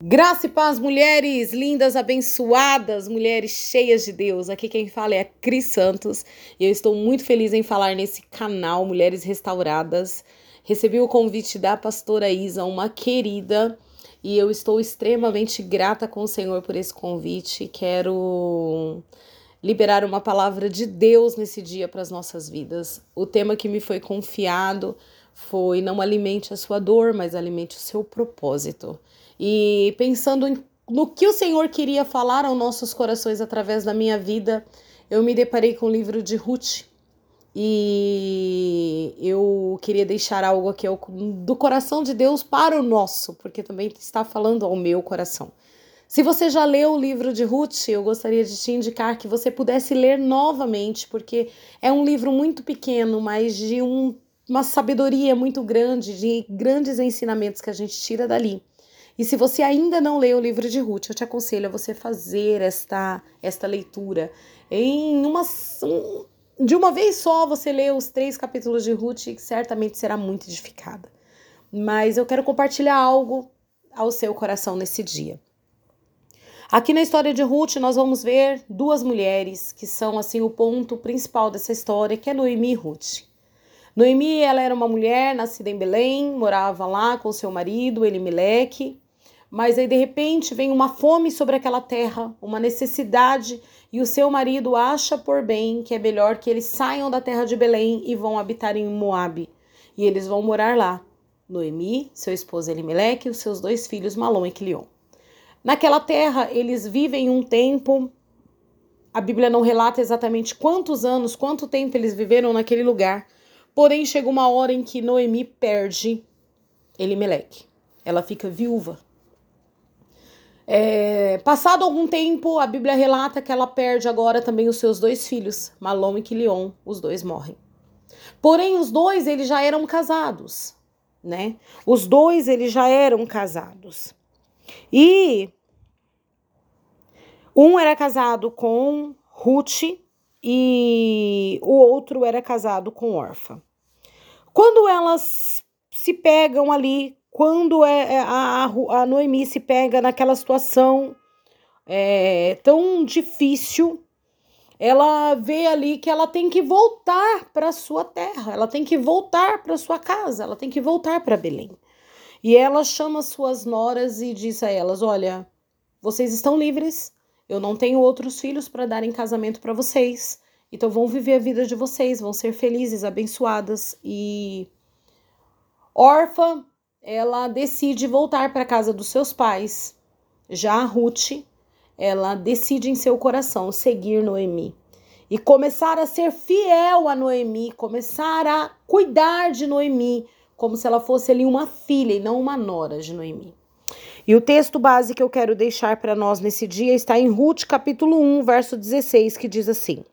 Graça e paz, mulheres lindas, abençoadas, mulheres cheias de Deus. Aqui quem fala é a Cris Santos e eu estou muito feliz em falar nesse canal Mulheres Restauradas. Recebi o convite da pastora Isa, uma querida, e eu estou extremamente grata com o Senhor por esse convite. Quero liberar uma palavra de Deus nesse dia para as nossas vidas. O tema que me foi confiado foi: não alimente a sua dor, mas alimente o seu propósito e pensando no que o Senhor queria falar aos nossos corações através da minha vida, eu me deparei com o livro de Ruth e eu queria deixar algo aqui do coração de Deus para o nosso, porque também está falando ao meu coração. Se você já leu o livro de Ruth, eu gostaria de te indicar que você pudesse ler novamente, porque é um livro muito pequeno, mas de um, uma sabedoria muito grande, de grandes ensinamentos que a gente tira dali. E se você ainda não leu o livro de Ruth, eu te aconselho a você fazer esta, esta leitura em uma. de uma vez só você lê os três capítulos de Ruth, que certamente será muito edificada. Mas eu quero compartilhar algo ao seu coração nesse dia. Aqui na história de Ruth, nós vamos ver duas mulheres que são assim o ponto principal dessa história, que é Noemi e Ruth. Noemi, ela era uma mulher nascida em Belém, morava lá com seu marido, Elimeleque, mas aí de repente vem uma fome sobre aquela terra, uma necessidade, e o seu marido acha por bem que é melhor que eles saiam da terra de Belém e vão habitar em Moabe. E eles vão morar lá. Noemi, seu esposo Elimeleque e os seus dois filhos Malom e Quilion. Naquela terra, eles vivem um tempo. A Bíblia não relata exatamente quantos anos, quanto tempo eles viveram naquele lugar. Porém, chega uma hora em que Noemi perde Elimeleque. Ela fica viúva. É, passado algum tempo, a Bíblia relata que ela perde agora também os seus dois filhos, Malom e Quilion, os dois morrem. Porém, os dois eles já eram casados, né? Os dois eles já eram casados. E um era casado com Ruth e o outro era casado com Orfa. Quando elas se pegam ali quando é, é a, a Noemi se pega naquela situação é, tão difícil, ela vê ali que ela tem que voltar para sua terra, ela tem que voltar para sua casa, ela tem que voltar para Belém. E ela chama suas noras e diz a elas: Olha, vocês estão livres, eu não tenho outros filhos para dar em casamento para vocês, então vão viver a vida de vocês, vão ser felizes, abençoadas e órfã ela decide voltar para a casa dos seus pais. Já a Ruth, ela decide em seu coração seguir Noemi e começar a ser fiel a Noemi, começar a cuidar de Noemi, como se ela fosse ali uma filha e não uma nora de Noemi. E o texto base que eu quero deixar para nós nesse dia está em Ruth, capítulo 1, verso 16, que diz assim: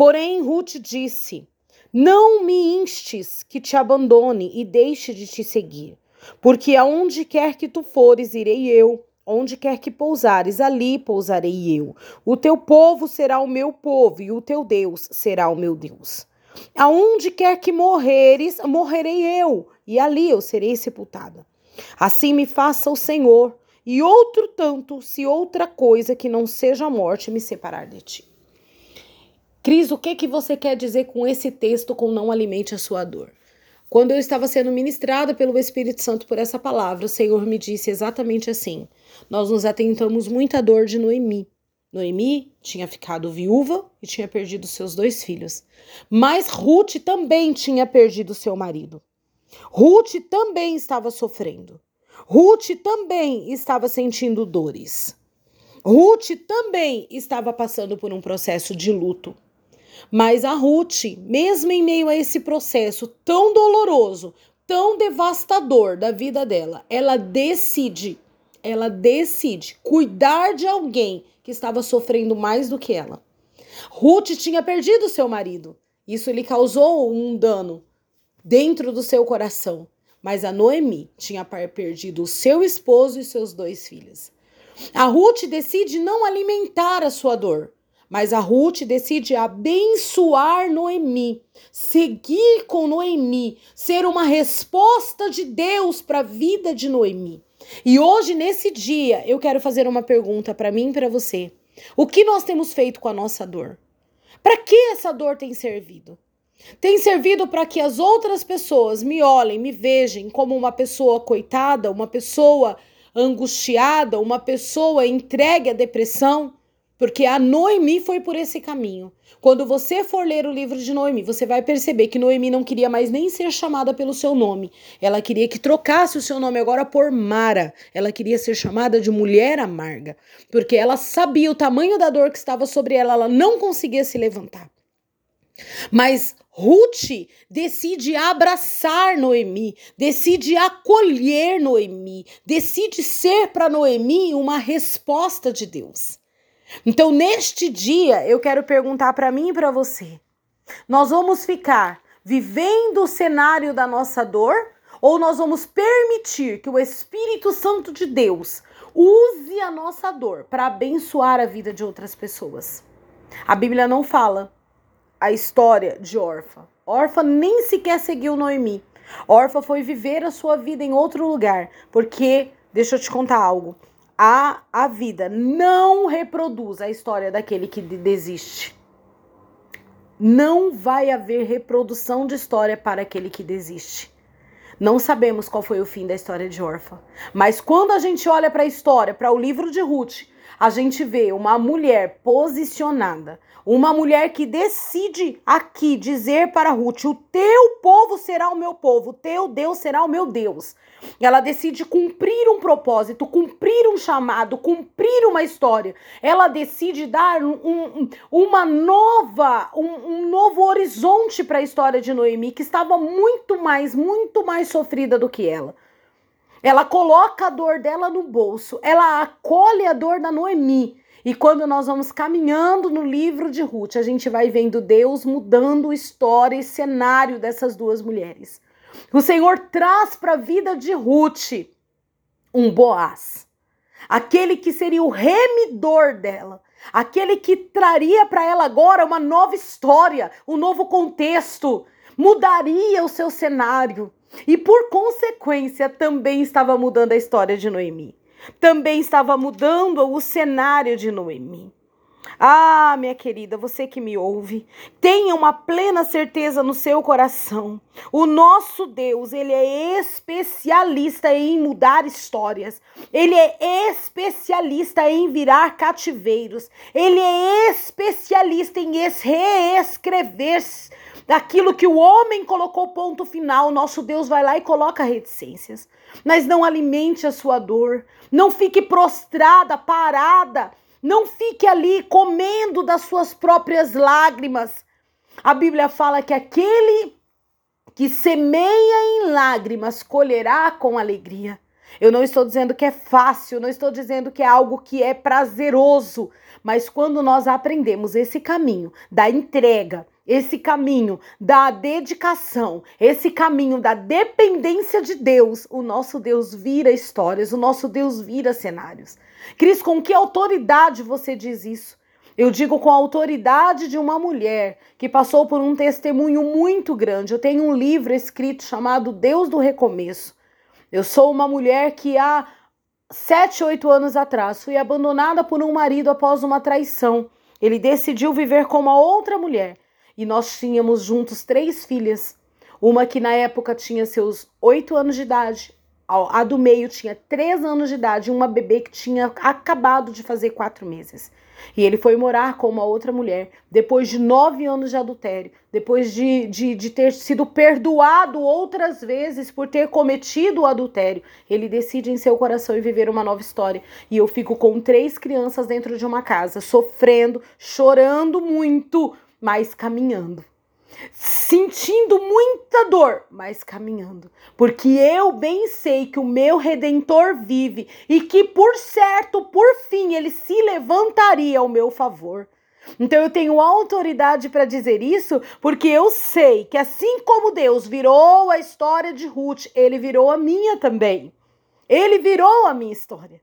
Porém, Ruth disse: não me instes que te abandone e deixe de te seguir, porque aonde quer que tu fores, irei eu. Onde quer que pousares, ali pousarei eu. O teu povo será o meu povo, e o teu Deus será o meu Deus. Aonde quer que morreres, morrerei eu, e ali eu serei sepultada. Assim me faça o Senhor, e outro tanto, se outra coisa que não seja a morte me separar de ti. Cris, o que que você quer dizer com esse texto com não alimente a sua dor? Quando eu estava sendo ministrada pelo Espírito Santo por essa palavra, o Senhor me disse exatamente assim: Nós nos atentamos muito à dor de Noemi. Noemi tinha ficado viúva e tinha perdido seus dois filhos. Mas Ruth também tinha perdido seu marido. Ruth também estava sofrendo. Ruth também estava sentindo dores. Ruth também estava passando por um processo de luto. Mas a Ruth, mesmo em meio a esse processo tão doloroso, tão devastador da vida dela, ela decide, ela decide cuidar de alguém que estava sofrendo mais do que ela. Ruth tinha perdido seu marido. Isso lhe causou um dano dentro do seu coração. Mas a Noemi tinha perdido o seu esposo e seus dois filhos. A Ruth decide não alimentar a sua dor mas a Ruth decide abençoar Noemi, seguir com Noemi, ser uma resposta de Deus para a vida de Noemi. E hoje, nesse dia, eu quero fazer uma pergunta para mim e para você. O que nós temos feito com a nossa dor? Para que essa dor tem servido? Tem servido para que as outras pessoas me olhem, me vejam como uma pessoa coitada, uma pessoa angustiada, uma pessoa entregue à depressão? Porque a Noemi foi por esse caminho. Quando você for ler o livro de Noemi, você vai perceber que Noemi não queria mais nem ser chamada pelo seu nome. Ela queria que trocasse o seu nome agora por Mara. Ela queria ser chamada de mulher amarga, porque ela sabia o tamanho da dor que estava sobre ela, ela não conseguia se levantar. Mas Ruth decide abraçar Noemi, decide acolher Noemi, decide ser para Noemi uma resposta de Deus. Então, neste dia, eu quero perguntar para mim e para você: nós vamos ficar vivendo o cenário da nossa dor ou nós vamos permitir que o Espírito Santo de Deus use a nossa dor para abençoar a vida de outras pessoas? A Bíblia não fala a história de Orfa. Orfa nem sequer seguiu Noemi. Orfa foi viver a sua vida em outro lugar, porque, deixa eu te contar algo a, a vida. Não reproduz a história daquele que desiste. Não vai haver reprodução de história para aquele que desiste. Não sabemos qual foi o fim da história de Orfa. Mas quando a gente olha para a história, para o livro de Ruth, a gente vê uma mulher posicionada, uma mulher que decide aqui dizer para Ruth: o teu povo será o meu povo, o teu Deus será o meu Deus. Ela decide cumprir um propósito, cumprir um chamado, cumprir uma história. Ela decide dar um, um, uma nova, um, um novo horizonte para a história de Noemi, que estava muito mais, muito mais sofrida do que ela. Ela coloca a dor dela no bolso, ela acolhe a dor da Noemi. E quando nós vamos caminhando no livro de Ruth, a gente vai vendo Deus mudando história e cenário dessas duas mulheres. O Senhor traz para a vida de Ruth um Boaz, aquele que seria o remidor dela, aquele que traria para ela agora uma nova história, um novo contexto, mudaria o seu cenário. E por consequência, também estava mudando a história de Noemi. Também estava mudando o cenário de Noemi. Ah, minha querida, você que me ouve, tenha uma plena certeza no seu coração. O nosso Deus, ele é especialista em mudar histórias. Ele é especialista em virar cativeiros. Ele é especialista em reescrever daquilo que o homem colocou ponto final, nosso Deus vai lá e coloca reticências. Mas não alimente a sua dor, não fique prostrada, parada, não fique ali comendo das suas próprias lágrimas. A Bíblia fala que aquele que semeia em lágrimas colherá com alegria. Eu não estou dizendo que é fácil, não estou dizendo que é algo que é prazeroso, mas quando nós aprendemos esse caminho da entrega, esse caminho da dedicação, esse caminho da dependência de Deus, o nosso Deus vira histórias, o nosso Deus vira cenários. Cris, com que autoridade você diz isso? Eu digo com a autoridade de uma mulher que passou por um testemunho muito grande. Eu tenho um livro escrito chamado Deus do Recomeço. Eu sou uma mulher que há sete, oito anos atrás fui abandonada por um marido após uma traição. Ele decidiu viver com uma outra mulher e nós tínhamos juntos três filhas. Uma que na época tinha seus oito anos de idade, a do meio tinha três anos de idade, uma bebê que tinha acabado de fazer quatro meses. E ele foi morar com uma outra mulher depois de nove anos de adultério, depois de, de, de ter sido perdoado outras vezes por ter cometido o adultério. Ele decide em seu coração e viver uma nova história. E eu fico com três crianças dentro de uma casa, sofrendo, chorando muito mas caminhando. Sentindo muita dor, mas caminhando. Porque eu bem sei que o meu redentor vive e que, por certo, por fim, ele se levantaria ao meu favor. Então eu tenho autoridade para dizer isso, porque eu sei que assim como Deus virou a história de Ruth, ele virou a minha também. Ele virou a minha história.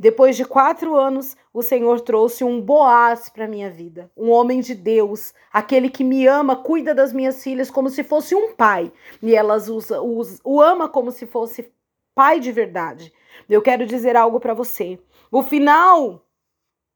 Depois de quatro anos, o Senhor trouxe um Boaz para minha vida, um homem de Deus, aquele que me ama, cuida das minhas filhas como se fosse um pai, e elas o ama como se fosse pai de verdade. Eu quero dizer algo para você. O final,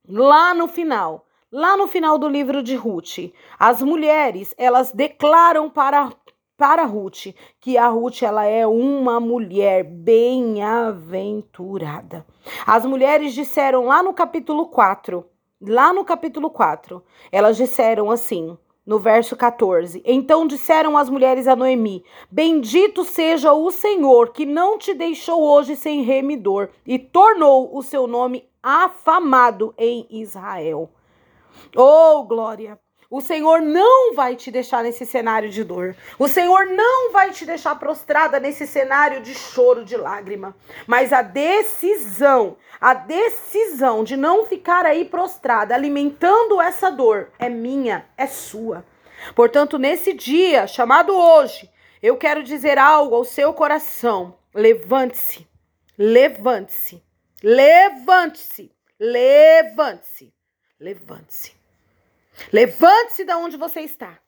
lá no final, lá no final do livro de Ruth, as mulheres, elas declaram para para Ruth que a Ruth ela é uma mulher bem-aventurada. As mulheres disseram lá no capítulo 4, lá no capítulo 4, elas disseram assim: no verso 14. Então disseram as mulheres a Noemi: Bendito seja o Senhor que não te deixou hoje sem remidor e tornou o seu nome afamado em Israel. Oh, glória! O Senhor não vai te deixar nesse cenário de dor. O Senhor não vai te deixar prostrada nesse cenário de choro, de lágrima. Mas a decisão, a decisão de não ficar aí prostrada, alimentando essa dor, é minha, é sua. Portanto, nesse dia, chamado hoje, eu quero dizer algo ao seu coração. Levante-se, levante-se, levante-se, levante-se, levante-se. Levante-se da onde você está.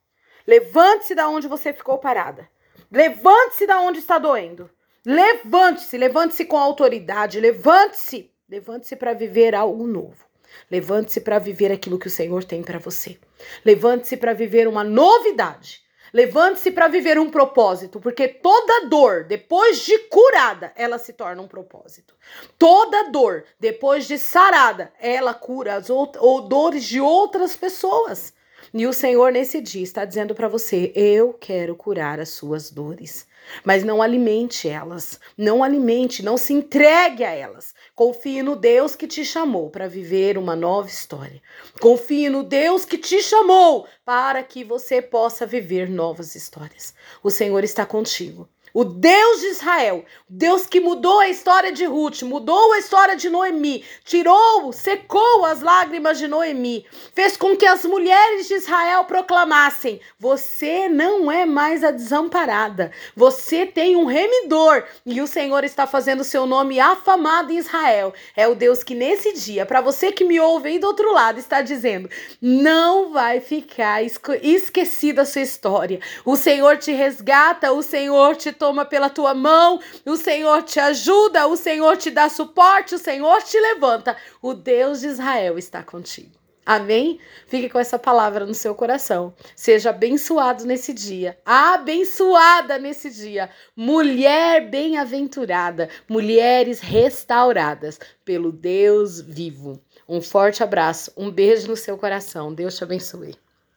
Levante-se da onde você ficou parada. Levante-se da onde está doendo. Levante-se, levante-se com autoridade. Levante-se, levante-se para viver algo novo. Levante-se para viver aquilo que o Senhor tem para você. Levante-se para viver uma novidade. Levante-se para viver um propósito, porque toda dor, depois de curada, ela se torna um propósito. Toda dor, depois de sarada, ela cura as ou dores de outras pessoas. E o Senhor nesse dia está dizendo para você: eu quero curar as suas dores. Mas não alimente elas, não alimente, não se entregue a elas. Confie no Deus que te chamou para viver uma nova história. Confie no Deus que te chamou para que você possa viver novas histórias. O Senhor está contigo. O Deus de Israel, Deus que mudou a história de Ruth, mudou a história de Noemi, tirou, secou as lágrimas de Noemi, fez com que as mulheres de Israel proclamassem: Você não é mais a desamparada, você tem um remidor e o Senhor está fazendo seu nome afamado em Israel. É o Deus que nesse dia, para você que me ouve aí do outro lado, está dizendo: Não vai ficar esquecida a sua história. O Senhor te resgata, o Senhor te toma pela tua mão, o Senhor te ajuda, o Senhor te dá suporte, o Senhor te levanta. O Deus de Israel está contigo. Amém? Fique com essa palavra no seu coração. Seja abençoado nesse dia, abençoada nesse dia. Mulher bem-aventurada, mulheres restauradas pelo Deus vivo. Um forte abraço, um beijo no seu coração. Deus te abençoe.